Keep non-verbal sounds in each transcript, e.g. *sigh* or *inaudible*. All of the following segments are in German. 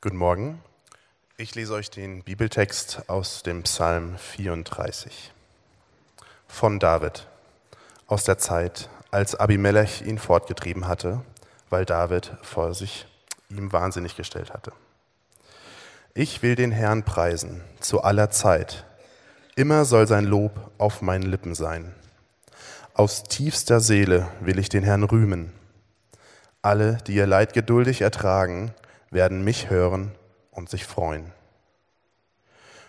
Guten Morgen. Ich lese euch den Bibeltext aus dem Psalm 34 von David aus der Zeit, als Abimelech ihn fortgetrieben hatte, weil David vor sich ihm wahnsinnig gestellt hatte. Ich will den Herrn preisen zu aller Zeit. Immer soll sein Lob auf meinen Lippen sein. Aus tiefster Seele will ich den Herrn rühmen. Alle, die ihr Leid geduldig ertragen, werden mich hören und sich freuen.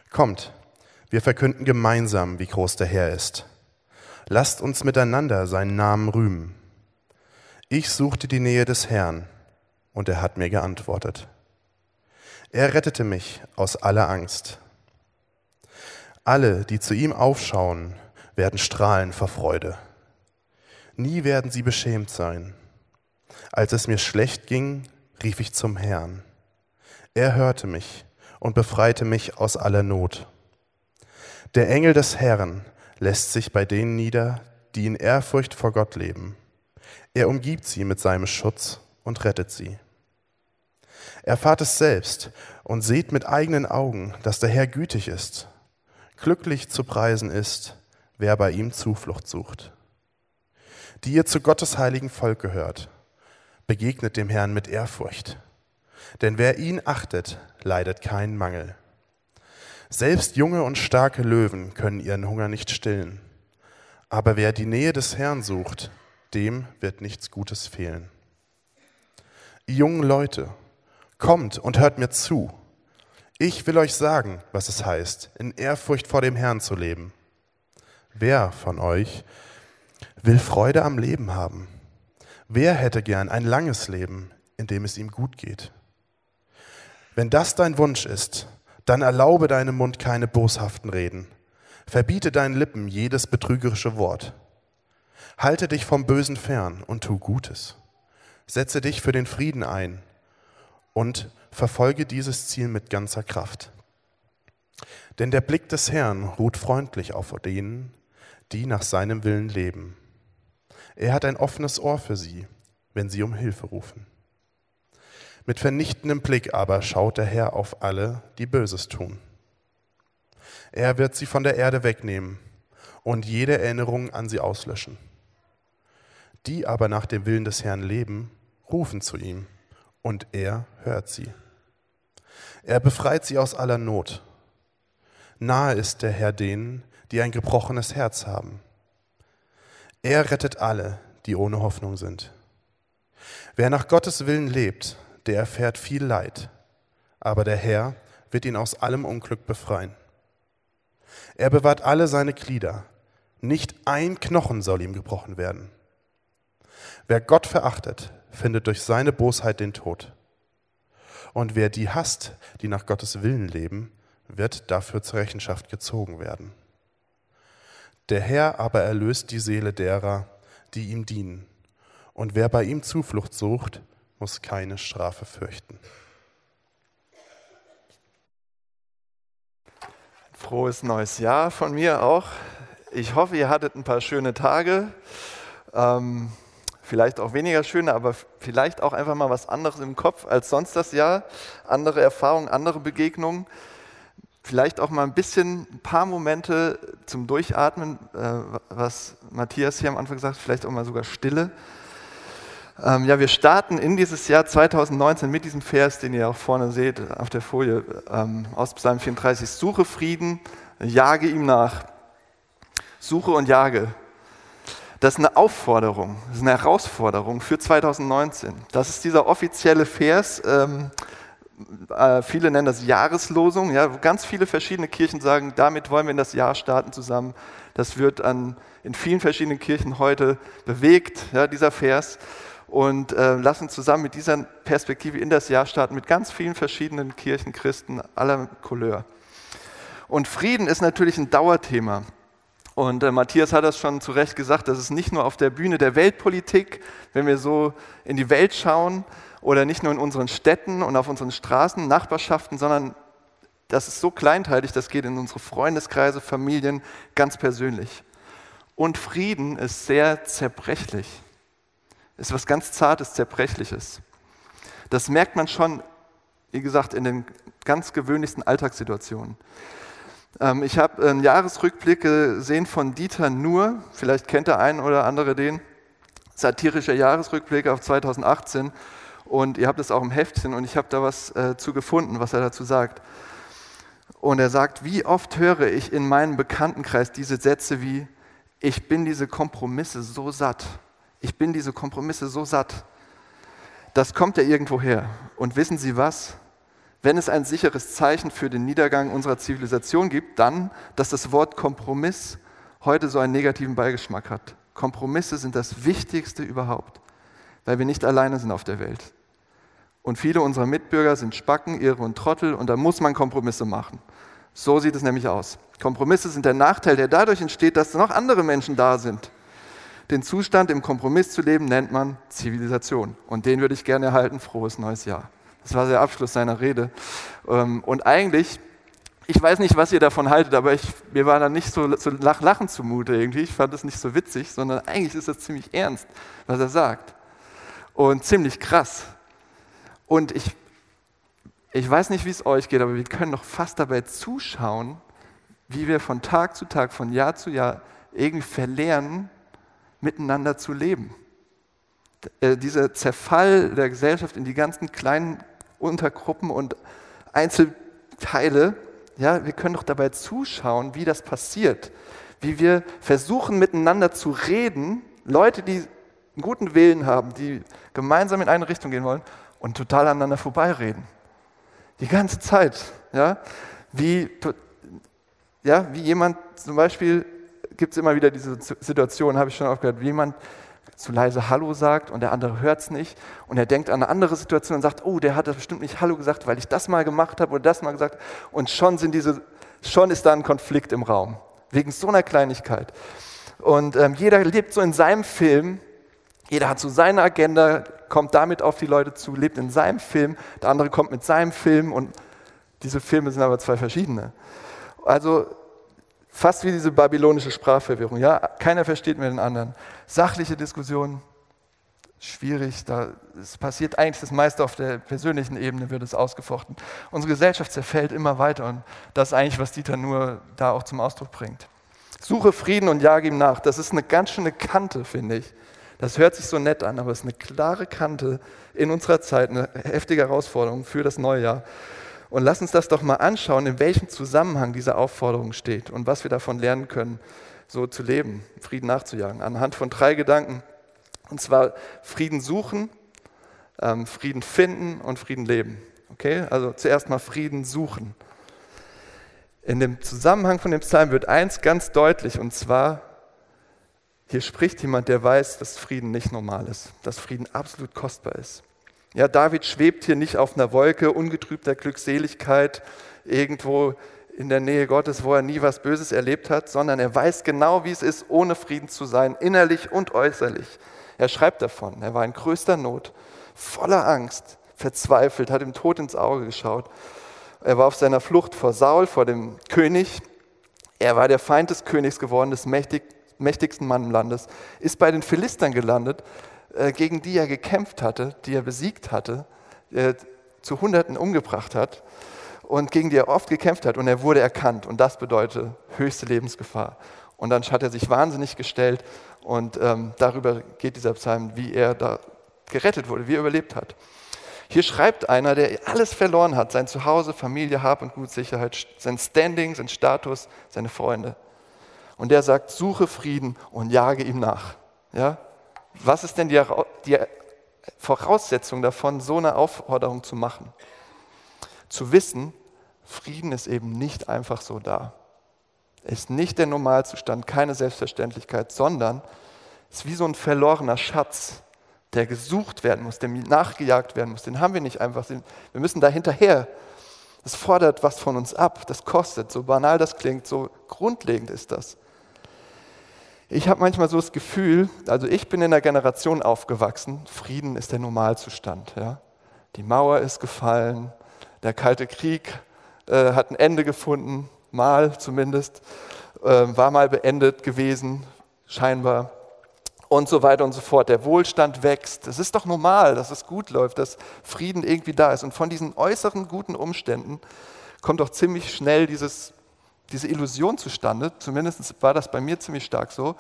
Kommt, wir verkünden gemeinsam, wie groß der Herr ist. Lasst uns miteinander seinen Namen rühmen. Ich suchte die Nähe des Herrn, und er hat mir geantwortet. Er rettete mich aus aller Angst. Alle, die zu ihm aufschauen, werden strahlen vor Freude. Nie werden sie beschämt sein. Als es mir schlecht ging, rief ich zum Herrn. Er hörte mich und befreite mich aus aller Not. Der Engel des Herrn lässt sich bei denen nieder, die in Ehrfurcht vor Gott leben. Er umgibt sie mit seinem Schutz und rettet sie. Erfahrt es selbst und seht mit eigenen Augen, dass der Herr gütig ist. Glücklich zu preisen ist, wer bei ihm Zuflucht sucht. Die ihr zu Gottes heiligen Volk gehört, begegnet dem Herrn mit Ehrfurcht. Denn wer ihn achtet, leidet keinen Mangel. Selbst junge und starke Löwen können ihren Hunger nicht stillen. Aber wer die Nähe des Herrn sucht, dem wird nichts Gutes fehlen. Jungen Leute, kommt und hört mir zu. Ich will euch sagen, was es heißt, in Ehrfurcht vor dem Herrn zu leben. Wer von euch will Freude am Leben haben? Wer hätte gern ein langes Leben, in dem es ihm gut geht? Wenn das dein Wunsch ist, dann erlaube deinem Mund keine boshaften Reden. Verbiete deinen Lippen jedes betrügerische Wort. Halte dich vom Bösen fern und tu Gutes. Setze dich für den Frieden ein und verfolge dieses Ziel mit ganzer Kraft. Denn der Blick des Herrn ruht freundlich auf denen, die nach seinem Willen leben. Er hat ein offenes Ohr für sie, wenn sie um Hilfe rufen. Mit vernichtendem Blick aber schaut der Herr auf alle, die Böses tun. Er wird sie von der Erde wegnehmen und jede Erinnerung an sie auslöschen. Die aber nach dem Willen des Herrn leben, rufen zu ihm, und er hört sie. Er befreit sie aus aller Not. Nahe ist der Herr denen, die ein gebrochenes Herz haben er rettet alle, die ohne Hoffnung sind. Wer nach Gottes Willen lebt, der erfährt viel Leid, aber der Herr wird ihn aus allem Unglück befreien. Er bewahrt alle seine Glieder, nicht ein Knochen soll ihm gebrochen werden. Wer Gott verachtet, findet durch seine Bosheit den Tod. Und wer die hasst, die nach Gottes Willen leben, wird dafür zur Rechenschaft gezogen werden. Der Herr aber erlöst die Seele derer, die ihm dienen. Und wer bei ihm Zuflucht sucht, muss keine Strafe fürchten. Frohes neues Jahr von mir auch. Ich hoffe, ihr hattet ein paar schöne Tage. Ähm, vielleicht auch weniger schöne, aber vielleicht auch einfach mal was anderes im Kopf als sonst das Jahr. Andere Erfahrungen, andere Begegnungen vielleicht auch mal ein bisschen, ein paar Momente zum Durchatmen, äh, was Matthias hier am Anfang gesagt hat, vielleicht auch mal sogar Stille. Ähm, ja, wir starten in dieses Jahr 2019 mit diesem Vers, den ihr auch vorne seht auf der Folie ähm, aus Psalm 34. Suche Frieden, jage ihm nach. Suche und jage. Das ist eine Aufforderung, das ist eine Herausforderung für 2019. Das ist dieser offizielle Vers, ähm, äh, viele nennen das Jahreslosung, ja, wo ganz viele verschiedene Kirchen sagen, damit wollen wir in das Jahr starten zusammen. Das wird an, in vielen verschiedenen Kirchen heute bewegt, ja, dieser Vers. Und äh, lassen zusammen mit dieser Perspektive in das Jahr starten, mit ganz vielen verschiedenen Kirchen, Christen aller Couleur. Und Frieden ist natürlich ein Dauerthema. Und äh, Matthias hat das schon zu Recht gesagt, das ist nicht nur auf der Bühne der Weltpolitik, wenn wir so in die Welt schauen, oder nicht nur in unseren Städten und auf unseren Straßen, Nachbarschaften, sondern das ist so kleinteilig, das geht in unsere Freundeskreise, Familien, ganz persönlich. Und Frieden ist sehr zerbrechlich. Ist was ganz Zartes, Zerbrechliches. Das merkt man schon Wie gesagt, in den ganz gewöhnlichsten Alltagssituationen. Ähm, ich habe einen Jahresrückblick gesehen von Dieter Nuhr, vielleicht kennt der ein oder andere den, satirischer Jahresrückblick auf 2018 und ihr habt es auch im Heftchen und ich habe da was äh, zu gefunden, was er dazu sagt. Und er sagt, wie oft höre ich in meinem Bekanntenkreis diese Sätze wie, ich bin diese Kompromisse so satt. Ich bin diese Kompromisse so satt. Das kommt ja irgendwo her. Und wissen Sie was? Wenn es ein sicheres Zeichen für den Niedergang unserer Zivilisation gibt, dann, dass das Wort Kompromiss heute so einen negativen Beigeschmack hat. Kompromisse sind das Wichtigste überhaupt, weil wir nicht alleine sind auf der Welt. Und viele unserer Mitbürger sind Spacken, Irre und Trottel und da muss man Kompromisse machen. So sieht es nämlich aus. Kompromisse sind der Nachteil, der dadurch entsteht, dass noch andere Menschen da sind. Den Zustand im Kompromiss zu leben nennt man Zivilisation. Und den würde ich gerne erhalten. Frohes neues Jahr. Das war der Abschluss seiner Rede. Ähm, und eigentlich, ich weiß nicht, was ihr davon haltet, aber ich, mir war da nicht so, so Lachen zumute irgendwie. Ich fand das nicht so witzig, sondern eigentlich ist das ziemlich ernst, was er sagt. Und ziemlich krass. Und ich, ich weiß nicht, wie es euch geht, aber wir können doch fast dabei zuschauen, wie wir von Tag zu Tag, von Jahr zu Jahr irgendwie verlernen, miteinander zu leben. Äh, dieser Zerfall der Gesellschaft in die ganzen kleinen Untergruppen und Einzelteile, ja, wir können doch dabei zuschauen, wie das passiert, wie wir versuchen miteinander zu reden, Leute, die einen guten Willen haben, die gemeinsam in eine Richtung gehen wollen und total aneinander vorbeireden. Die ganze Zeit, ja, wie, ja, wie jemand zum Beispiel, gibt es immer wieder diese Situation, habe ich schon aufgehört, wie jemand zu leise Hallo sagt und der andere hört es nicht und er denkt an eine andere Situation und sagt, oh, der hat das bestimmt nicht Hallo gesagt, weil ich das mal gemacht habe oder das mal gesagt und schon sind diese, schon ist da ein Konflikt im Raum wegen so einer Kleinigkeit. Und ähm, jeder lebt so in seinem Film, jeder hat so seine Agenda, kommt damit auf die Leute zu, lebt in seinem Film, der andere kommt mit seinem Film und diese Filme sind aber zwei verschiedene. Also Fast wie diese babylonische Sprachverwirrung. Ja? Keiner versteht mehr den anderen. Sachliche Diskussionen, schwierig. Da, es passiert eigentlich das meiste auf der persönlichen Ebene, wird es ausgefochten. Unsere Gesellschaft zerfällt immer weiter und das ist eigentlich, was Dieter nur da auch zum Ausdruck bringt. Suche Frieden und jage ihm nach. Das ist eine ganz schöne Kante, finde ich. Das hört sich so nett an, aber es ist eine klare Kante in unserer Zeit, eine heftige Herausforderung für das neue Jahr. Und lass uns das doch mal anschauen, in welchem Zusammenhang diese Aufforderung steht und was wir davon lernen können, so zu leben, Frieden nachzujagen. Anhand von drei Gedanken. Und zwar Frieden suchen, ähm, Frieden finden und Frieden leben. Okay? Also zuerst mal Frieden suchen. In dem Zusammenhang von dem Psalm wird eins ganz deutlich, und zwar, hier spricht jemand, der weiß, dass Frieden nicht normal ist, dass Frieden absolut kostbar ist. Ja, David schwebt hier nicht auf einer Wolke ungetrübter Glückseligkeit irgendwo in der Nähe Gottes, wo er nie was Böses erlebt hat, sondern er weiß genau, wie es ist, ohne Frieden zu sein, innerlich und äußerlich. Er schreibt davon, er war in größter Not, voller Angst, verzweifelt, hat dem Tod ins Auge geschaut. Er war auf seiner Flucht vor Saul, vor dem König. Er war der Feind des Königs geworden, des mächtig, mächtigsten Mann im Landes, ist bei den Philistern gelandet, äh, gegen die er gekämpft hatte, die er besiegt hatte, äh, zu Hunderten umgebracht hat und gegen die er oft gekämpft hat und er wurde erkannt und das bedeutet höchste Lebensgefahr. Und dann hat er sich wahnsinnig gestellt und ähm, darüber geht dieser Psalm, wie er da gerettet wurde, wie er überlebt hat. Hier schreibt einer, der alles verloren hat, sein Zuhause, Familie, Hab und Gut, Sicherheit, sein Standing, sein Status, seine Freunde. Und der sagt, suche Frieden und jage ihm nach. Ja? Was ist denn die, die Voraussetzung davon, so eine Aufforderung zu machen? Zu wissen, Frieden ist eben nicht einfach so da. Ist nicht der Normalzustand, keine Selbstverständlichkeit, sondern ist wie so ein verlorener Schatz, der gesucht werden muss, dem nachgejagt werden muss. Den haben wir nicht einfach. Wir müssen da hinterher. Das fordert was von uns ab, das kostet, so banal das klingt, so grundlegend ist das. Ich habe manchmal so das Gefühl, also ich bin in einer Generation aufgewachsen, Frieden ist der Normalzustand. Ja? Die Mauer ist gefallen, der Kalte Krieg äh, hat ein Ende gefunden, mal zumindest, äh, war mal beendet gewesen, scheinbar. und so weiter und so fort. Der Wohlstand wächst. Es ist doch normal, dass es gut läuft, dass Frieden irgendwie da ist. Und von diesen äußeren guten Umständen kommt doch ziemlich schnell dieses, diese Illusion zustande. Zumindest war das bei mir ziemlich stark so.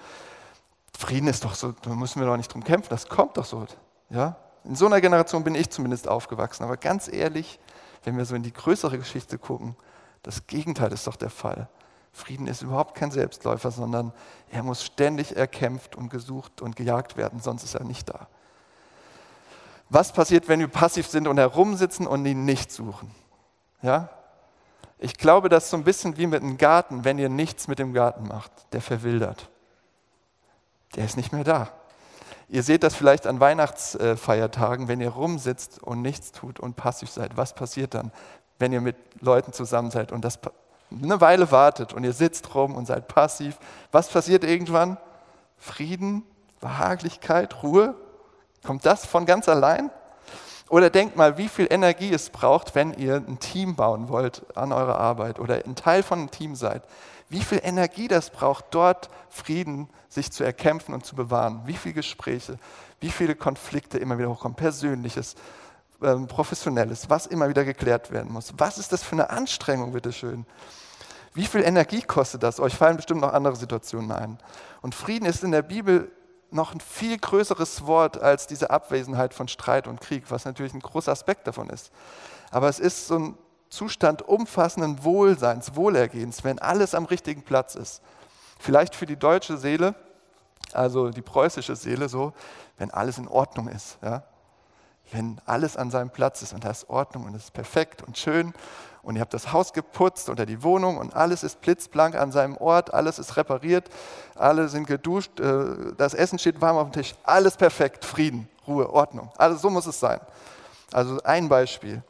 Frieden ist doch so, da müssen wir doch nicht drum kämpfen, das kommt doch so. Ja? In so einer Generation bin ich zumindest aufgewachsen. Aber ganz ehrlich, wenn wir so in die größere Geschichte gucken, das Gegenteil ist doch der Fall. Frieden ist überhaupt kein Selbstläufer, sondern er muss ständig erkämpft und gesucht und gejagt werden, sonst ist er nicht da. Was passiert, wenn wir passiv sind und herumsitzen und ihn nicht suchen? Ja? Ich glaube, das ist so ein bisschen wie mit einem Garten, wenn ihr nichts mit dem Garten macht, der verwildert. Der ist nicht mehr da. Ihr seht das vielleicht an Weihnachtsfeiertagen, wenn ihr rumsitzt und nichts tut und passiv seid. Was passiert dann, wenn ihr mit Leuten zusammen seid und das eine Weile wartet und ihr sitzt rum und seid passiv? Was passiert irgendwann? Frieden, Behaglichkeit, Ruhe? Kommt das von ganz allein? Oder denkt mal, wie viel Energie es braucht, wenn ihr ein Team bauen wollt an eurer Arbeit oder ein Teil von einem Team seid. Wie viel Energie das braucht, dort Frieden sich zu erkämpfen und zu bewahren. Wie viele Gespräche, wie viele Konflikte immer wieder hochkommen, persönliches, ähm, professionelles, was immer wieder geklärt werden muss. Was ist das für eine Anstrengung, bitteschön? Wie viel Energie kostet das? Euch fallen bestimmt noch andere Situationen ein. Und Frieden ist in der Bibel noch ein viel größeres Wort als diese Abwesenheit von Streit und Krieg, was natürlich ein großer Aspekt davon ist. Aber es ist so ein Zustand umfassenden Wohlseins, Wohlergehens, wenn alles am richtigen Platz ist. Vielleicht für die deutsche Seele, also die preußische Seele so, wenn alles in Ordnung ist. Ja? Wenn alles an seinem Platz ist und da ist Ordnung und es ist perfekt und schön und ihr habt das Haus geputzt oder die Wohnung und alles ist blitzblank an seinem Ort, alles ist repariert, alle sind geduscht, äh, das Essen steht warm auf dem Tisch, alles perfekt, Frieden, Ruhe, Ordnung. Also so muss es sein. Also ein Beispiel.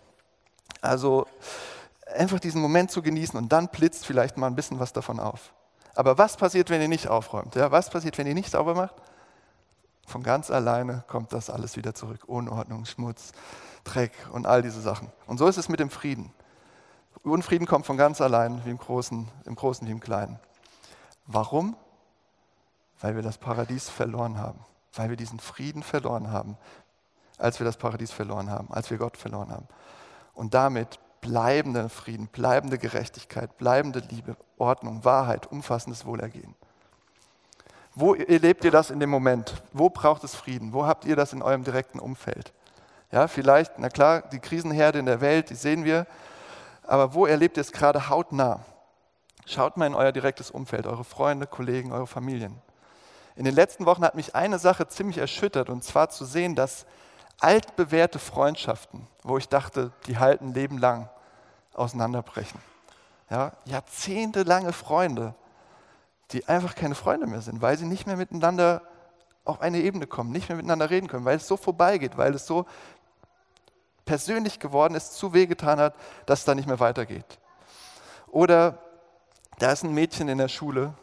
Also einfach diesen Moment zu genießen und dann blitzt vielleicht mal ein bisschen was davon auf. Aber was passiert, wenn ihr nicht aufräumt? Ja, was passiert, wenn ihr nicht sauber macht? Von ganz alleine kommt das alles wieder zurück. Unordnung, Schmutz, Dreck und all diese Sachen. Und so ist es mit dem Frieden. Unfrieden kommt von ganz allein, wie im Großen, im Großen wie im Kleinen. Warum? Weil wir das Paradies verloren haben. Weil wir diesen Frieden verloren haben, als wir das Paradies verloren haben, als wir Gott verloren haben. Und damit bleibender Frieden, bleibende Gerechtigkeit, bleibende Liebe, Ordnung, Wahrheit, umfassendes Wohlergehen. Wo erlebt ihr das in dem Moment? Wo braucht es Frieden? Wo habt ihr das in eurem direkten Umfeld? Ja, vielleicht, na klar, die Krisenherde in der Welt, die sehen wir, aber wo erlebt ihr es gerade hautnah? Schaut mal in euer direktes Umfeld, eure Freunde, Kollegen, eure Familien. In den letzten Wochen hat mich eine Sache ziemlich erschüttert, und zwar zu sehen, dass altbewährte Freundschaften, wo ich dachte, die halten Leben lang, auseinanderbrechen. Ja, jahrzehntelange Freunde, die einfach keine Freunde mehr sind, weil sie nicht mehr miteinander auf eine Ebene kommen, nicht mehr miteinander reden können, weil es so vorbeigeht, weil es so persönlich geworden ist, zu wehgetan hat, dass es da nicht mehr weitergeht. Oder da ist ein Mädchen in der Schule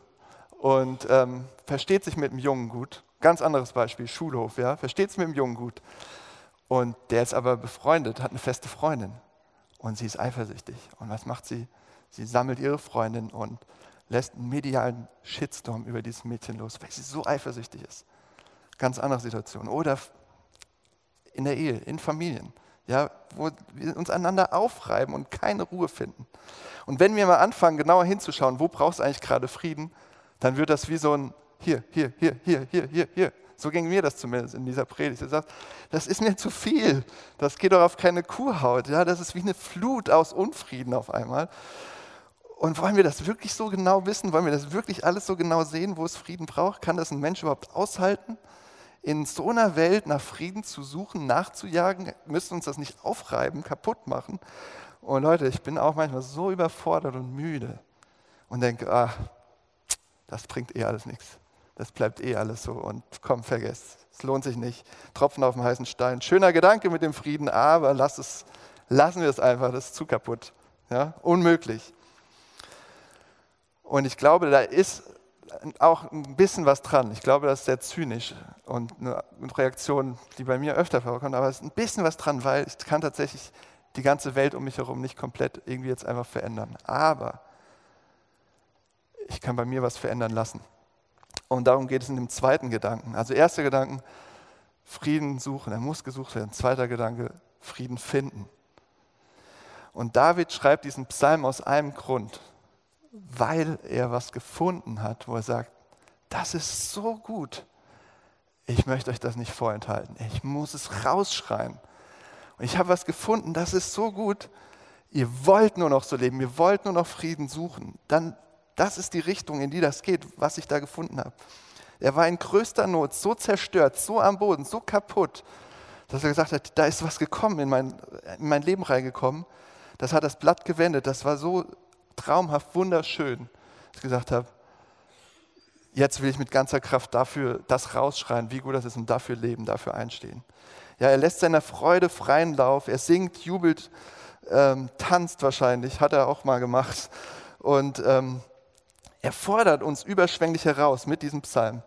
und ähm, versteht sich mit einem Jungen gut. Ganz anderes Beispiel, Schulhof, ja, versteht sich mit einem Jungen gut. Und der ist aber befreundet, hat eine feste Freundin. Und sie ist eifersüchtig. Und was macht sie? Sie sammelt ihre Freundin und lässt einen medialen Shitstorm über dieses Mädchen los, weil sie so eifersüchtig ist. Ganz andere Situation. Oder in der Ehe, in Familien ja, wo wir uns einander aufreiben und keine Ruhe finden. Und wenn wir mal anfangen, genauer hinzuschauen, wo brauchst du eigentlich gerade Frieden, dann wird das wie so ein hier, hier, hier, hier, hier, hier, hier. So ging mir das zumindest in dieser Predigt. Er sagt, das ist mir zu viel. Das geht doch auf keine Kuhhaut. Ja, das ist wie eine Flut aus Unfrieden auf einmal. Und wollen wir das wirklich so genau wissen? Wollen wir das wirklich alles so genau sehen, wo es Frieden braucht? Kann das ein Mensch überhaupt aushalten? In so einer Welt nach Frieden zu suchen, nachzujagen, müsste uns das nicht aufreiben, kaputt machen. Und Leute, ich bin auch manchmal so überfordert und müde und denke, ach, das bringt eh alles nichts. Das bleibt eh alles so und komm, vergesst. Es lohnt sich nicht. Tropfen auf dem heißen Stein. Schöner Gedanke mit dem Frieden, aber lass es, lassen wir es einfach, das ist zu kaputt. Ja? Unmöglich. Und ich glaube, da ist auch ein bisschen was dran. Ich glaube, das ist sehr zynisch und eine Reaktion, die bei mir öfter vorkommt, aber es ist ein bisschen was dran, weil ich kann tatsächlich die ganze Welt um mich herum nicht komplett irgendwie jetzt einfach verändern. Aber ich kann bei mir was verändern lassen. Und darum geht es in dem zweiten Gedanken. Also erster Gedanken, Frieden suchen, er muss gesucht werden. Zweiter Gedanke, Frieden finden. Und David schreibt diesen Psalm aus einem Grund, weil er was gefunden hat, wo er sagt, das ist so gut. Ich möchte euch das nicht vorenthalten. Ich muss es rausschreien. Und ich habe was gefunden, das ist so gut. Ihr wollt nur noch so leben, ihr wollt nur noch Frieden suchen. Dann, das ist die Richtung, in die das geht, was ich da gefunden habe. Er war in größter Not, so zerstört, so am Boden, so kaputt, dass er gesagt hat, da ist was gekommen, in mein, in mein Leben reingekommen. Das hat das Blatt gewendet, das war so traumhaft, wunderschön, dass ich gesagt habe, jetzt will ich mit ganzer Kraft dafür das rausschreien, wie gut das ist und dafür leben, dafür einstehen. Ja, er lässt seiner Freude freien Lauf, er singt, jubelt, ähm, tanzt wahrscheinlich, hat er auch mal gemacht. Und ähm, er fordert uns überschwänglich heraus mit diesem Psalm.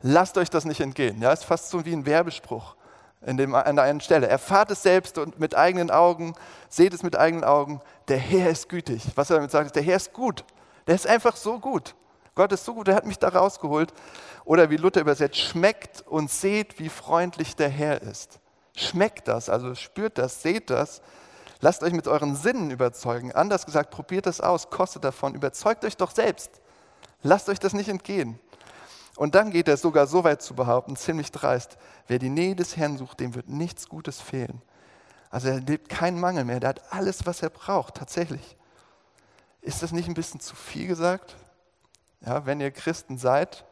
Lasst euch das nicht entgehen. Ja, ist fast so wie ein Werbespruch in dem, an der einen Stelle. Erfahrt es selbst und mit eigenen Augen, seht es mit eigenen Augen. Der Herr ist gütig. Was er damit sagt, ist, der Herr ist gut. Der ist einfach so gut. Gott ist so gut, er hat mich da rausgeholt. Oder wie Luther übersetzt, schmeckt und seht, wie freundlich der Herr ist. Schmeckt das, also spürt das, seht das. Lasst euch mit euren Sinnen überzeugen. Anders gesagt, probiert das aus, kostet davon, überzeugt euch doch selbst. Lasst euch das nicht entgehen. Und dann geht er sogar so weit zu behaupten, ziemlich dreist, wer die Nähe des Herrn sucht, dem wird nichts Gutes fehlen. Also er lebt keinen Mangel mehr, der hat alles, was er braucht, tatsächlich. Ist das nicht ein bisschen zu viel gesagt? Ja, wenn ihr Christen seid,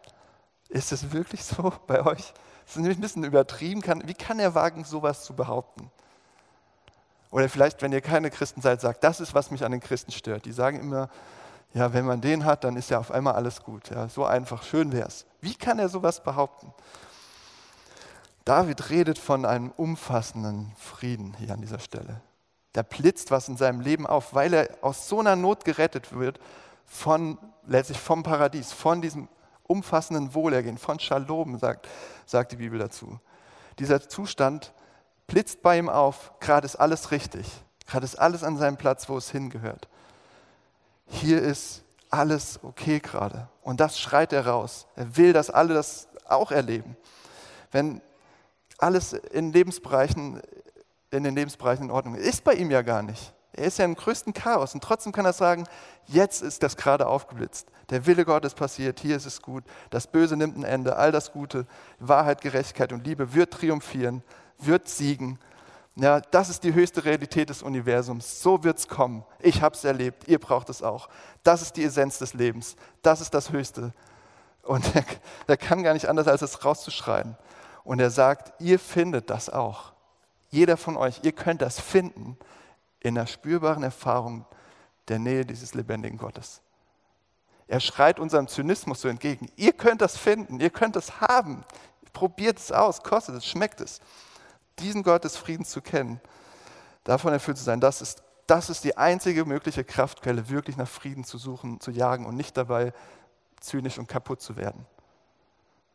ist es wirklich so *laughs* bei euch? Das ist ein bisschen übertrieben. Wie kann er wagen, sowas zu behaupten? Oder vielleicht, wenn ihr keine Christen seid, sagt, das ist, was mich an den Christen stört. Die sagen immer, ja, wenn man den hat, dann ist ja auf einmal alles gut. Ja, so einfach, schön wäre es. Wie kann er sowas behaupten? David redet von einem umfassenden Frieden hier an dieser Stelle. Da blitzt was in seinem Leben auf, weil er aus so einer Not gerettet wird, von, letztlich vom Paradies, von diesem umfassenden Wohlergehen, von Shalom, sagt, sagt die Bibel dazu. Dieser Zustand blitzt bei ihm auf, gerade ist alles richtig, gerade ist alles an seinem Platz, wo es hingehört. Hier ist alles okay gerade. Und das schreit er raus. Er will, dass alle das auch erleben. Wenn alles in Lebensbereichen, in den Lebensbereichen in Ordnung ist, bei ihm ja gar nicht. Er ist ja im größten Chaos und trotzdem kann er sagen, jetzt ist das gerade aufgeblitzt. Der Wille Gottes passiert, hier ist es gut. Das Böse nimmt ein Ende, all das Gute, Wahrheit, Gerechtigkeit und Liebe wird triumphieren, wird siegen. Ja, das ist die höchste Realität des Universums. So wird es kommen. Ich habe es erlebt, ihr braucht es auch. Das ist die Essenz des Lebens. Das ist das Höchste. Und *laughs* er, er kann gar nicht anders, als es rauszuschreien. Und er sagt, ihr findet das auch. Jeder von euch, ihr könnt das finden in der spürbaren Erfahrung der Nähe dieses lebendigen Gottes. Er schreit unserem Zynismus so entgegen. Ihr könnt das finden, ihr könnt es haben. Probiert es aus, kostet es, schmeckt es. Diesen Gott des Friedens zu kennen, davon erfüllt zu sein, das ist, das ist die einzige mögliche Kraftquelle, wirklich nach Frieden zu suchen, zu jagen und nicht dabei zynisch und kaputt zu werden.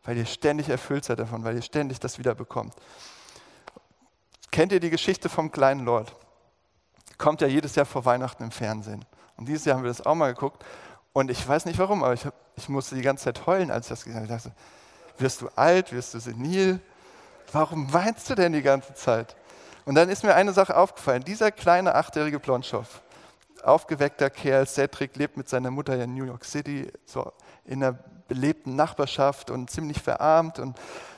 Weil ihr ständig erfüllt seid davon, weil ihr ständig das wieder bekommt. Kennt ihr die Geschichte vom kleinen Lord? kommt ja jedes Jahr vor Weihnachten im Fernsehen. Und dieses Jahr haben wir das auch mal geguckt. Und ich weiß nicht warum, aber ich, hab, ich musste die ganze Zeit heulen, als ich das gesehen habe. Ich dachte, wirst du alt, wirst du senil? Warum weinst du denn die ganze Zeit? Und dann ist mir eine Sache aufgefallen. Dieser kleine achtjährige Blondschow, aufgeweckter Kerl, Cedric lebt mit seiner Mutter in New York City, so in einer belebten Nachbarschaft und ziemlich verarmt und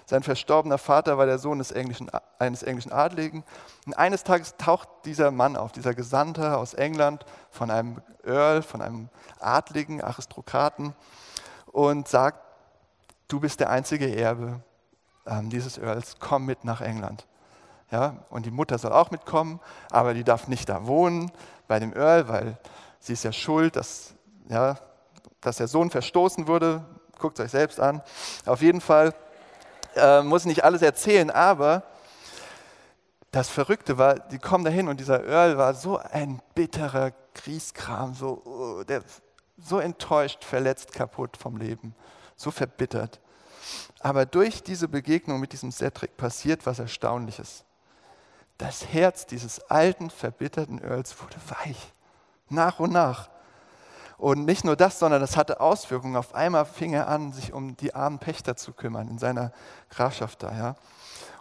sein verstorbener Vater war der Sohn des englischen, eines englischen Adligen. Und eines Tages taucht dieser Mann auf, dieser Gesandte aus England von einem Earl, von einem Adligen, Aristokraten und sagt, du bist der einzige Erbe ähm, dieses Earls, komm mit nach England. Ja, und die Mutter soll auch mitkommen, aber die darf nicht da wohnen bei dem Earl, weil sie ist ja schuld, dass, ja, dass der Sohn verstoßen wurde. Guckt es euch selbst an. Auf jeden Fall äh, muss nicht alles erzählen, aber das Verrückte war, die kommen dahin und dieser Earl war so ein bitterer Grieskram, so, uh, der, so enttäuscht, verletzt, kaputt vom Leben, so verbittert. Aber durch diese Begegnung mit diesem Cedric passiert was Erstaunliches. Das Herz dieses alten, verbitterten Earls wurde weich, nach und nach. Und nicht nur das, sondern das hatte Auswirkungen. Auf einmal fing er an, sich um die armen Pächter zu kümmern in seiner Grafschaft da. Ja.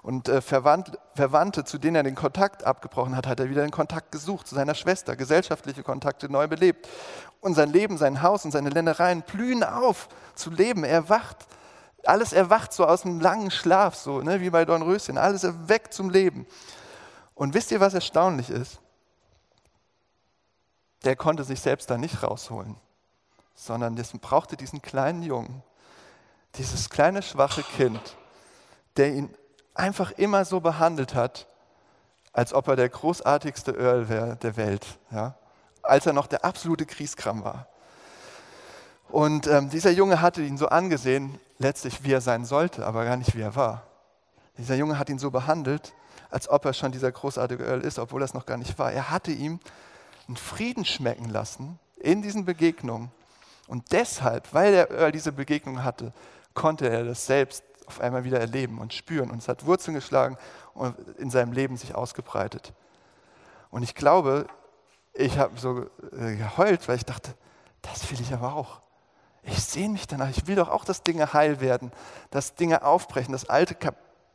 Und äh, Verwandt, Verwandte, zu denen er den Kontakt abgebrochen hat, hat er wieder den Kontakt gesucht zu seiner Schwester, gesellschaftliche Kontakte neu belebt. Und sein Leben, sein Haus und seine Ländereien blühen auf zu leben. Er erwacht. Alles erwacht so aus einem langen Schlaf, so ne, wie bei Dornröschen. Alles erweckt zum Leben. Und wisst ihr, was erstaunlich ist? Der konnte sich selbst da nicht rausholen, sondern es brauchte diesen kleinen Jungen, dieses kleine schwache Kind, der ihn einfach immer so behandelt hat, als ob er der großartigste Earl wäre der Welt, ja? als er noch der absolute Kriegskram war. Und ähm, dieser Junge hatte ihn so angesehen, letztlich wie er sein sollte, aber gar nicht wie er war. Dieser Junge hat ihn so behandelt, als ob er schon dieser großartige Earl ist, obwohl er es noch gar nicht war. Er hatte ihm einen Frieden schmecken lassen in diesen Begegnungen. Und deshalb, weil der Earl diese Begegnung hatte, konnte er das selbst auf einmal wieder erleben und spüren. Und es hat Wurzeln geschlagen und in seinem Leben sich ausgebreitet. Und ich glaube, ich habe so äh, geheult, weil ich dachte, das will ich aber auch. Ich sehe mich danach. Ich will doch auch, dass Dinge heil werden, dass Dinge aufbrechen, dass alte,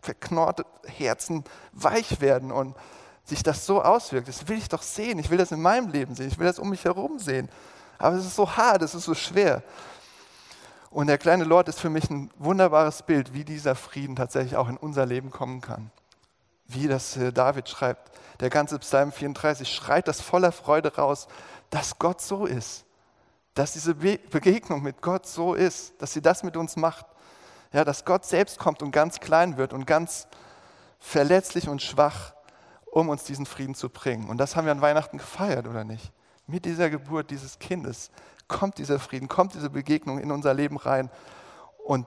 verknorrte Herzen weich werden und sich das so auswirkt. Das will ich doch sehen. Ich will das in meinem Leben sehen. Ich will das um mich herum sehen. Aber es ist so hart, es ist so schwer. Und der kleine Lord ist für mich ein wunderbares Bild, wie dieser Frieden tatsächlich auch in unser Leben kommen kann. Wie das äh, David schreibt. Der ganze Psalm 34 schreit das voller Freude raus, dass Gott so ist. Dass diese Begegnung mit Gott so ist, dass sie das mit uns macht. Ja, dass Gott selbst kommt und ganz klein wird und ganz verletzlich und schwach, um uns diesen Frieden zu bringen. Und das haben wir an Weihnachten gefeiert, oder nicht? Mit dieser Geburt dieses Kindes kommt dieser Frieden, kommt diese Begegnung in unser Leben rein. Und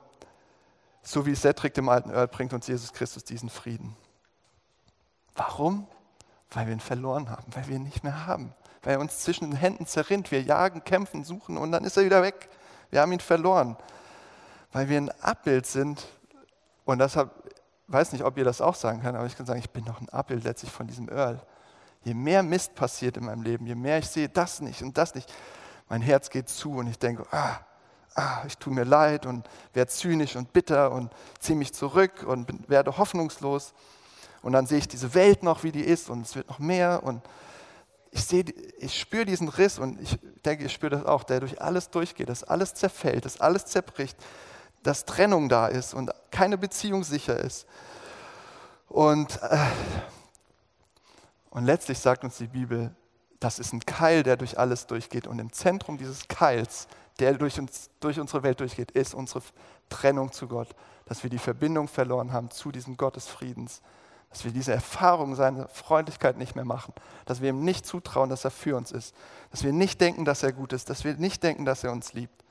so wie Cedric dem alten Earl bringt uns Jesus Christus diesen Frieden. Warum? Weil wir ihn verloren haben, weil wir ihn nicht mehr haben, weil er uns zwischen den Händen zerrinnt. Wir jagen, kämpfen, suchen und dann ist er wieder weg. Wir haben ihn verloren, weil wir ein Abbild sind. Und deshalb weiß nicht, ob ihr das auch sagen könnt, aber ich kann sagen, ich bin noch ein Abbild letztlich von diesem Earl. Je mehr Mist passiert in meinem Leben, je mehr ich sehe, das nicht und das nicht, mein Herz geht zu und ich denke, ah, ah, ich tue mir leid und werde zynisch und bitter und ziehe mich zurück und bin, werde hoffnungslos. Und dann sehe ich diese Welt noch, wie die ist und es wird noch mehr und ich sehe, ich spüre diesen Riss und ich denke, ich spüre das auch, der durch alles durchgeht, dass alles zerfällt, dass alles zerbricht, dass Trennung da ist und keine Beziehung sicher ist. Und, äh, und letztlich sagt uns die Bibel, das ist ein Keil, der durch alles durchgeht. Und im Zentrum dieses Keils, der durch, uns, durch unsere Welt durchgeht, ist unsere Trennung zu Gott. Dass wir die Verbindung verloren haben zu diesem Gott des Friedens. Dass wir diese Erfahrung seiner Freundlichkeit nicht mehr machen. Dass wir ihm nicht zutrauen, dass er für uns ist. Dass wir nicht denken, dass er gut ist. Dass wir nicht denken, dass er uns liebt.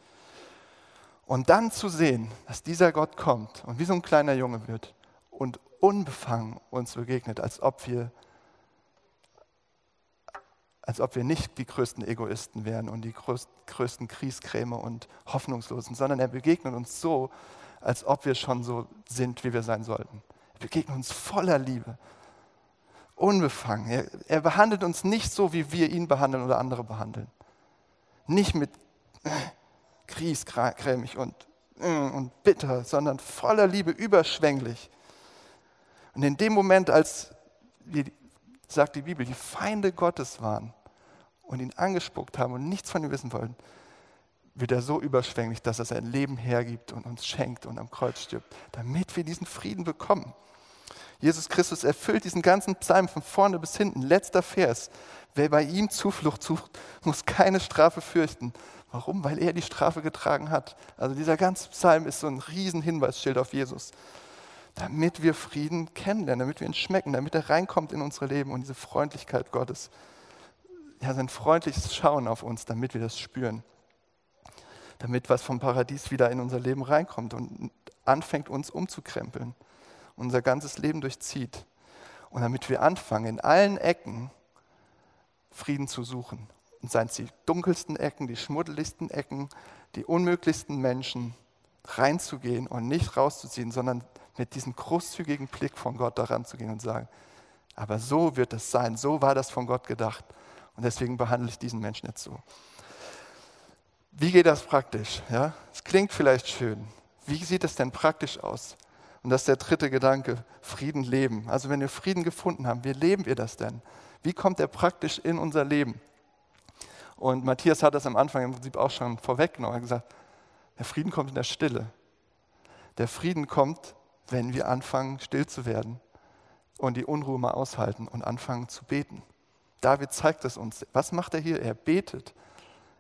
Und dann zu sehen, dass dieser Gott kommt und wie so ein kleiner Junge wird und unbefangen uns begegnet, als ob wir als ob wir nicht die größten Egoisten wären und die größten Kriegskrämer und Hoffnungslosen, sondern er begegnet uns so, als ob wir schon so sind, wie wir sein sollten. Er begegnet uns voller Liebe, unbefangen. Er, er behandelt uns nicht so, wie wir ihn behandeln oder andere behandeln. Nicht mit kriegskrämig und, äh, und bitter, sondern voller Liebe, überschwänglich. Und in dem Moment, als wir sagt die Bibel, die Feinde Gottes waren und ihn angespuckt haben und nichts von ihm wissen wollten, wird er so überschwänglich, dass er sein Leben hergibt und uns schenkt und am Kreuz stirbt, damit wir diesen Frieden bekommen. Jesus Christus erfüllt diesen ganzen Psalm von vorne bis hinten. Letzter Vers. Wer bei ihm Zuflucht sucht, muss keine Strafe fürchten. Warum? Weil er die Strafe getragen hat. Also dieser ganze Psalm ist so ein riesen Hinweisschild auf Jesus damit wir Frieden kennenlernen, damit wir ihn schmecken, damit er reinkommt in unsere Leben und diese Freundlichkeit Gottes, ja, sein freundliches Schauen auf uns, damit wir das spüren. Damit was vom Paradies wieder in unser Leben reinkommt und anfängt, uns umzukrempeln, unser ganzes Leben durchzieht. Und damit wir anfangen, in allen Ecken Frieden zu suchen. Und seien es die dunkelsten Ecken, die schmuddeligsten Ecken, die unmöglichsten Menschen, reinzugehen und nicht rauszuziehen, sondern mit diesem großzügigen Blick von Gott daran zu gehen und sagen, aber so wird es sein, so war das von Gott gedacht und deswegen behandle ich diesen Menschen jetzt so. Wie geht das praktisch? Ja, es klingt vielleicht schön. Wie sieht es denn praktisch aus? Und das ist der dritte Gedanke, Frieden leben. Also wenn wir Frieden gefunden haben, wie leben wir das denn? Wie kommt er praktisch in unser Leben? Und Matthias hat das am Anfang im Prinzip auch schon vorweggenommen. Er hat gesagt, der Frieden kommt in der Stille. Der Frieden kommt, wenn wir anfangen, still zu werden und die Unruhe mal aushalten und anfangen zu beten. David zeigt es uns. Was macht er hier? Er betet.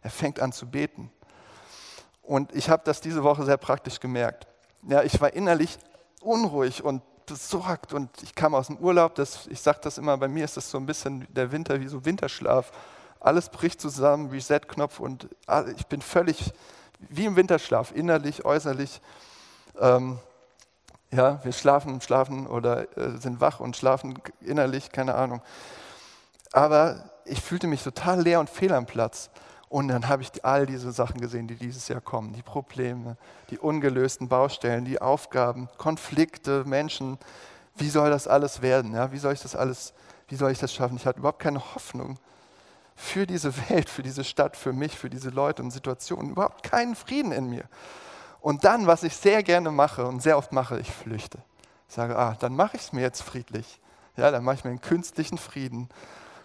Er fängt an zu beten. Und ich habe das diese Woche sehr praktisch gemerkt. Ja, ich war innerlich unruhig und besorgt und ich kam aus dem Urlaub. Das, ich sage das immer, bei mir ist das so ein bisschen der Winter wie so Winterschlaf. Alles bricht zusammen, Reset-Knopf und ich bin völlig wie im Winterschlaf, innerlich, äußerlich. Ähm, ja, wir schlafen, schlafen oder äh, sind wach und schlafen innerlich, keine Ahnung. Aber ich fühlte mich total leer und fehl am Platz. Und dann habe ich all diese Sachen gesehen, die dieses Jahr kommen. Die Probleme, die ungelösten Baustellen, die Aufgaben, Konflikte, Menschen. Wie soll das alles werden? Ja, wie soll ich das alles, wie soll ich das schaffen? Ich hatte überhaupt keine Hoffnung für diese *laughs* Welt, für diese Stadt, für mich, für diese Leute und Situationen. Überhaupt keinen Frieden in mir. Und dann, was ich sehr gerne mache und sehr oft mache, ich flüchte. Ich sage, ah, dann mache ich es mir jetzt friedlich. Ja, dann mache ich mir einen künstlichen Frieden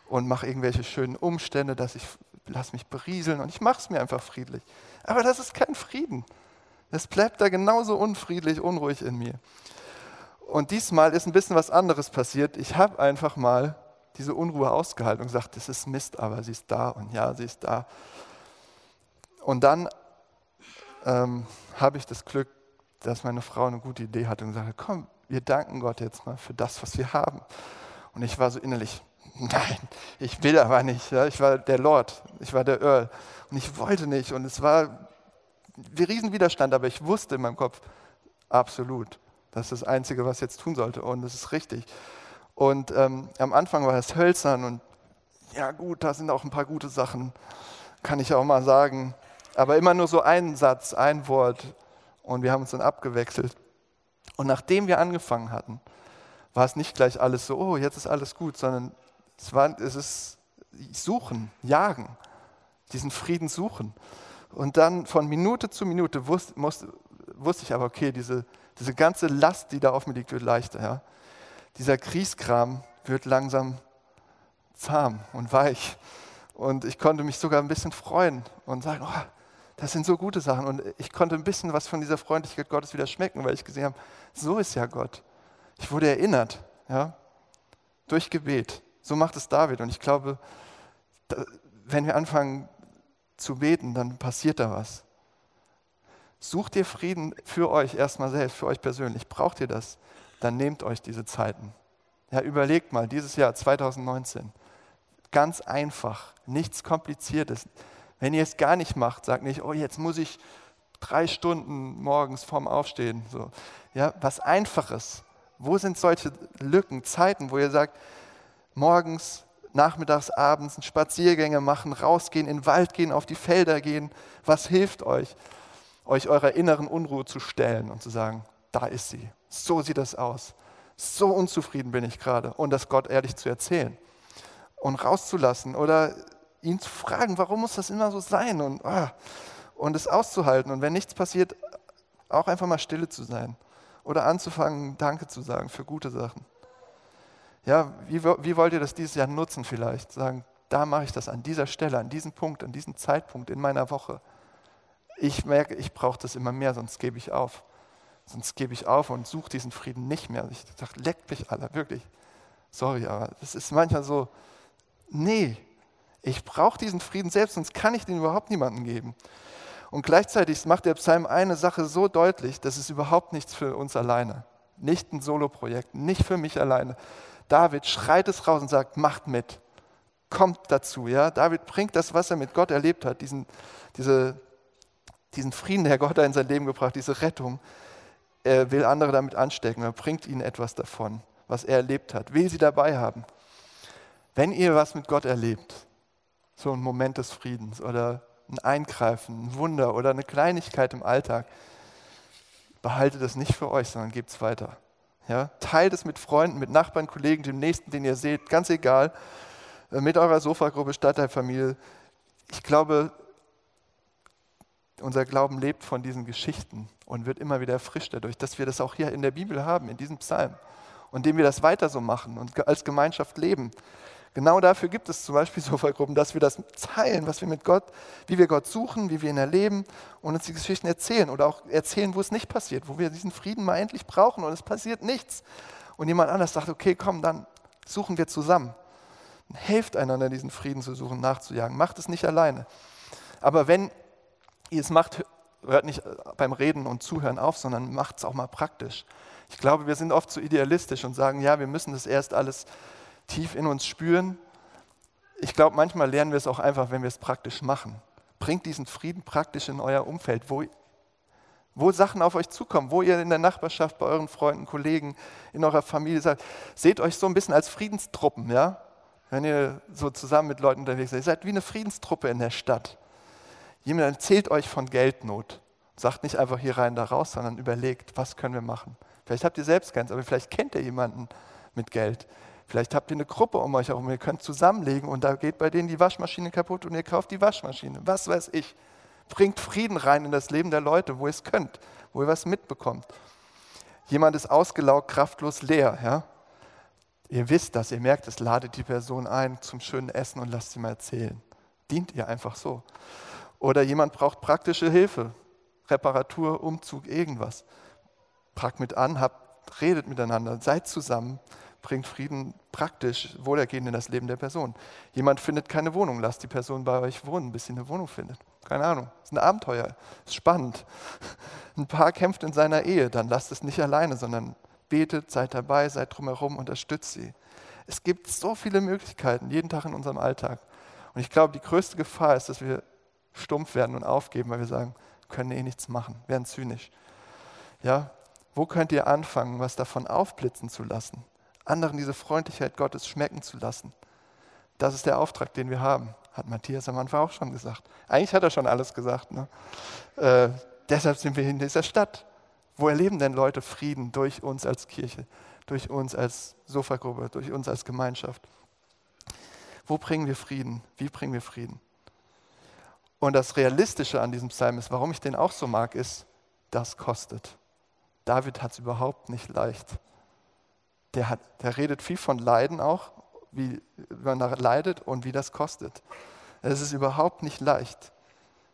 und mache irgendwelche schönen Umstände, dass ich lass mich berieseln und ich mache es mir einfach friedlich. Aber das ist kein Frieden. Es bleibt da genauso unfriedlich, unruhig in mir. Und diesmal ist ein bisschen was anderes passiert. Ich habe einfach mal diese Unruhe ausgehalten und gesagt, das ist Mist, aber sie ist da und ja, sie ist da. Und dann ähm, habe ich das Glück, dass meine Frau eine gute Idee hatte und sagte, komm, wir danken Gott jetzt mal für das, was wir haben. Und ich war so innerlich, *laughs* nein, ich will aber nicht. Ja, ich war der Lord, ich war der Earl und ich wollte nicht. Und es war ein Riesenwiderstand, aber ich wusste in meinem Kopf, absolut, das ist das Einzige, was ich jetzt tun sollte und es ist richtig. Und ähm, am Anfang war es hölzern und ja gut, da sind auch ein paar gute Sachen, kann ich auch mal sagen. Aber immer nur so ein Satz, ein Wort und wir haben uns dann abgewechselt. Und nachdem wir angefangen hatten, war es nicht gleich alles so, oh, jetzt ist alles gut, sondern es, ist suchen, jagen, diesen Frieden suchen. Und dann von Minute zu Minute wusste, musste, wusste ich aber, okay, diese, diese ganze Last, die da auf mir liegt, wird leichter. Ja? Dieser Kriegskram wird langsam zahm und weich. Und ich konnte mich sogar ein bisschen freuen und sagen, oh, das sind so gute Sachen. Und ich konnte ein bisschen was von dieser Freundlichkeit Gottes wieder schmecken, weil ich gesehen habe, so ist ja Gott. Ich wurde erinnert, ja, durch Gebet. So macht es David. Und ich glaube, wenn wir anfangen zu beten, dann passiert da was. Sucht ihr Frieden für euch erstmal selbst, für euch persönlich. Braucht ihr das? Dann nehmt euch diese Zeiten. Ja, überlegt mal, dieses Jahr 2019. Ganz einfach, nichts Kompliziertes. Wenn ihr es gar nicht macht, sagt nicht, oh, jetzt muss ich drei Stunden morgens vorm Aufstehen. So. Ja, was Einfaches. Wo sind solche Lücken, Zeiten, wo ihr sagt, morgens, nachmittags, abends Spaziergänge machen, rausgehen, in den Wald gehen, auf die Felder gehen? Was hilft euch, euch eurer inneren Unruhe zu stellen und zu sagen, da ist sie. So sieht das aus. So unzufrieden bin ich gerade. Und das Gott ehrlich zu erzählen und rauszulassen oder ihn zu fragen, warum muss das immer so sein und, ah, und es auszuhalten. Und wenn nichts passiert, auch einfach mal stille zu sein oder anzufangen, Danke zu sagen für gute Sachen. Ja, wie, wie wollt ihr das dieses Jahr nutzen vielleicht? Sagen, da mache ich das an dieser Stelle, an diesem Punkt, an diesem Zeitpunkt in meiner Woche. Ich merke, ich brauche das immer mehr, sonst gebe ich auf. Sonst gebe ich auf und suche diesen Frieden nicht mehr. Ich sage, leckt mich alle, wirklich. Sorry, aber das ist manchmal so, nee, ich brauche diesen Frieden selbst, sonst kann ich den überhaupt niemandem geben. Und gleichzeitig macht der Psalm eine Sache so deutlich, das ist überhaupt nichts für uns alleine. Nicht ein Soloprojekt, nicht für mich alleine. David schreit es raus und sagt, macht mit, kommt dazu. Ja? David bringt das, was er mit Gott erlebt hat, diesen, diese, diesen Frieden, der Gott in sein Leben gebracht, diese Rettung. Er will andere damit anstecken, er bringt ihnen etwas davon, was er erlebt hat, will sie dabei haben. Wenn ihr was mit Gott erlebt, so ein Moment des Friedens oder ein Eingreifen, ein Wunder oder eine Kleinigkeit im Alltag, behaltet es nicht für euch, sondern gebt es weiter. Ja? Teilt es mit Freunden, mit Nachbarn, Kollegen, dem Nächsten, den ihr seht, ganz egal, äh, mit eurer Sofagruppe, Stadtteilfamilie. Ich glaube, Unser Glauben lebt von diesen Geschichten und wird immer wieder erfrischt dadurch, dass wir das auch hier in der Bibel haben, in diesem Psalm. Und indem wir das weiter so machen und als Gemeinschaft leben. Genau dafür gibt es zum Beispiel *laughs* Sofagruppen, dass wir das teilen, was wir mit Gott, wie wir Gott suchen, wie wir ihn erleben und uns die Geschichten erzählen oder auch erzählen, wo es nicht passiert, wo wir diesen Frieden mal endlich brauchen und es passiert nichts. Und jemand anders sagt, okay, komm, dann suchen wir zusammen. Helft einander, diesen Frieden zu suchen, nachzujagen. Macht es nicht alleine. Aber wenn ihr es macht, hört nicht beim Reden und Zuhören auf, sondern macht es auch mal praktisch. Ich glaube, wir sind oft zu idealistisch und sagen, ja, wir müssen das erst alles tief in uns spüren. Ich glaube, manchmal lernen wir es auch einfach, wenn wir es praktisch machen. Bringt diesen Frieden praktisch in euer Umfeld, wo, wo Sachen auf euch zukommen, wo ihr in der Nachbarschaft, bei euren Freunden, Kollegen, in eurer Familie seid. Seht euch so ein bisschen als Friedenstruppen, ja? Wenn ihr so zusammen mit Leuten unterwegs seid. Ihr seid wie eine Friedenstruppe in der Stadt. Jemand erzählt euch von Geldnot. Sagt nicht einfach hier rein, da raus, sondern überlegt, was können wir machen. Vielleicht habt ihr selbst keins, aber vielleicht kennt ihr jemanden mit Geld. Vielleicht habt ihr eine Gruppe um euch herum, ihr könnt zusammenlegen und da geht bei denen die Waschmaschine kaputt und ihr kauft die Waschmaschine. Was weiß ich. Bringt Frieden rein in das Leben der Leute, wo ihr es könnt, wo ihr was mitbekommt. Jemand ist ausgelaugt, kraftlos, leer. Ja? Ihr wisst das, ihr merkt es, ladet die Person ein zum schönen Essen und lasst sie mal erzählen. Dient ihr einfach so. Oder jemand braucht praktische Hilfe, Reparatur, Umzug, irgendwas. Fragt mit an, habt, redet miteinander, seid zusammen, bringt Frieden praktisch, wohlergehend in das Leben der Person. Jemand findet keine Wohnung, lasst die Person bei euch wohnen, bis sie eine Wohnung findet. Keine Ahnung, ist ein Abenteuer, ist spannend. *laughs* Ein Paar kämpft in seiner Ehe, dann lasst es nicht alleine, sondern betet, seid dabei, seid drumherum, unterstützt sie. Es gibt so viele Möglichkeiten, jeden Tag in unserem Alltag. Und ich glaube, die größte Gefahr ist, dass wir stumpf werden und aufgeben, weil wir sagen, können eh nichts machen, werden zynisch. Ja, wo könnt ihr anfangen, was davon aufblitzen zu lassen? Anderen diese Freundlichkeit Gottes schmecken zu lassen. Das ist der Auftrag, den wir haben, hat Matthias am Anfang auch schon gesagt. Eigentlich hat er schon alles gesagt. Ne? Äh, deshalb sind wir in dieser Stadt. Wo erleben denn Leute Frieden durch uns als Kirche, durch uns als Sofagruppe, durch uns als Gemeinschaft? Wo bringen wir Frieden? Wie bringen wir Frieden? Und das Realistische an diesem Psalm ist, warum ich den auch so mag, ist, das kostet. David hat es überhaupt nicht leicht. Der, hat, der redet viel von Leiden auch, wie man leidet und wie das kostet. Es ist überhaupt nicht leicht.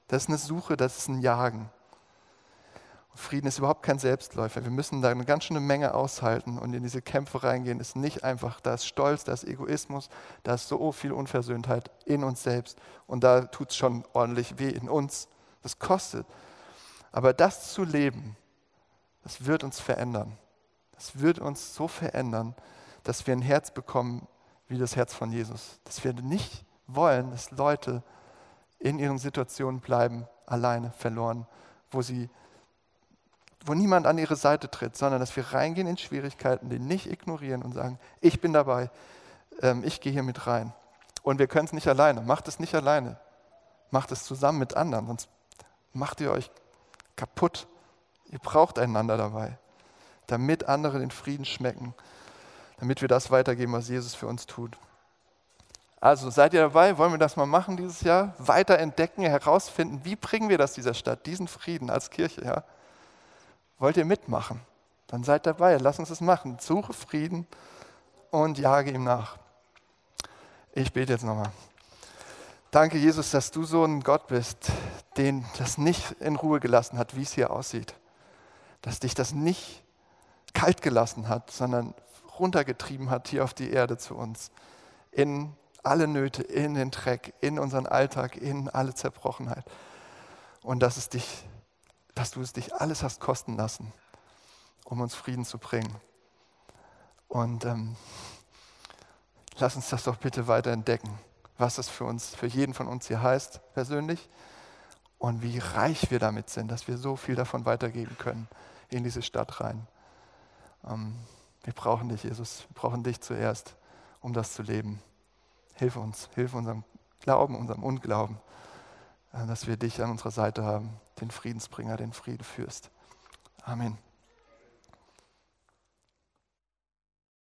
Das ist eine Suche, das ist ein Jagen. Frieden ist überhaupt kein Selbstläufer. Wir müssen da eine ganz schöne Menge aushalten und in diese Kämpfe reingehen. Ist nicht einfach. Da ist Stolz, da ist Egoismus, da ist so viel Unversöhntheit in uns selbst. Und da tut es schon ordentlich weh in uns. Das kostet. Aber das zu leben, das wird uns verändern. Das wird uns so verändern, dass wir ein Herz bekommen wie das Herz von Jesus. Dass wir nicht wollen, dass Leute in ihren Situationen bleiben, alleine, verloren, wo sie wo niemand an ihre Seite tritt, sondern dass wir reingehen in Schwierigkeiten, die nicht ignorieren und sagen, ich bin dabei, ähm, ich gehe hier mit rein. Und wir können es nicht alleine. Macht es nicht alleine. Macht es zusammen mit anderen, sonst macht ihr euch kaputt. Ihr braucht einander dabei, damit andere den Frieden schmecken, damit wir das weitergeben, was Jesus für uns tut. Also seid ihr dabei? Wollen wir das mal machen dieses Jahr? Weiter entdecken, herausfinden, wie bringen wir das dieser Stadt, diesen Frieden als Kirche? Ja? Wollt ihr mitmachen? Dann seid dabei, lass uns das machen. Suche Frieden und jage ihm nach. Ich bete jetzt nochmal. Danke, Jesus, dass du so ein Gott bist, den das nicht in Ruhe gelassen hat, wie es hier aussieht. Dass dich das nicht kalt gelassen hat, sondern runtergetrieben hat hier auf die Erde zu uns. In alle Nöte, in den Dreck, in unseren Alltag, in alle Zerbrochenheit. Und dass es dich dass du es dich alles hast kosten lassen, um uns Frieden zu bringen. Und ähm, lass uns das doch bitte weiter entdecken, was das für uns, für jeden von uns hier heißt, persönlich, und wie reich wir damit sind, dass wir so viel davon weitergeben können in diese Stadt rein. Ähm, wir brauchen dich, Jesus, wir brauchen dich zuerst, um das zu leben. Hilf uns, hilf unserem Glauben, unserem Unglauben. Äh, dass wir dich an unserer Seite haben, den Friedensbringer, den Frieden führst. Amen.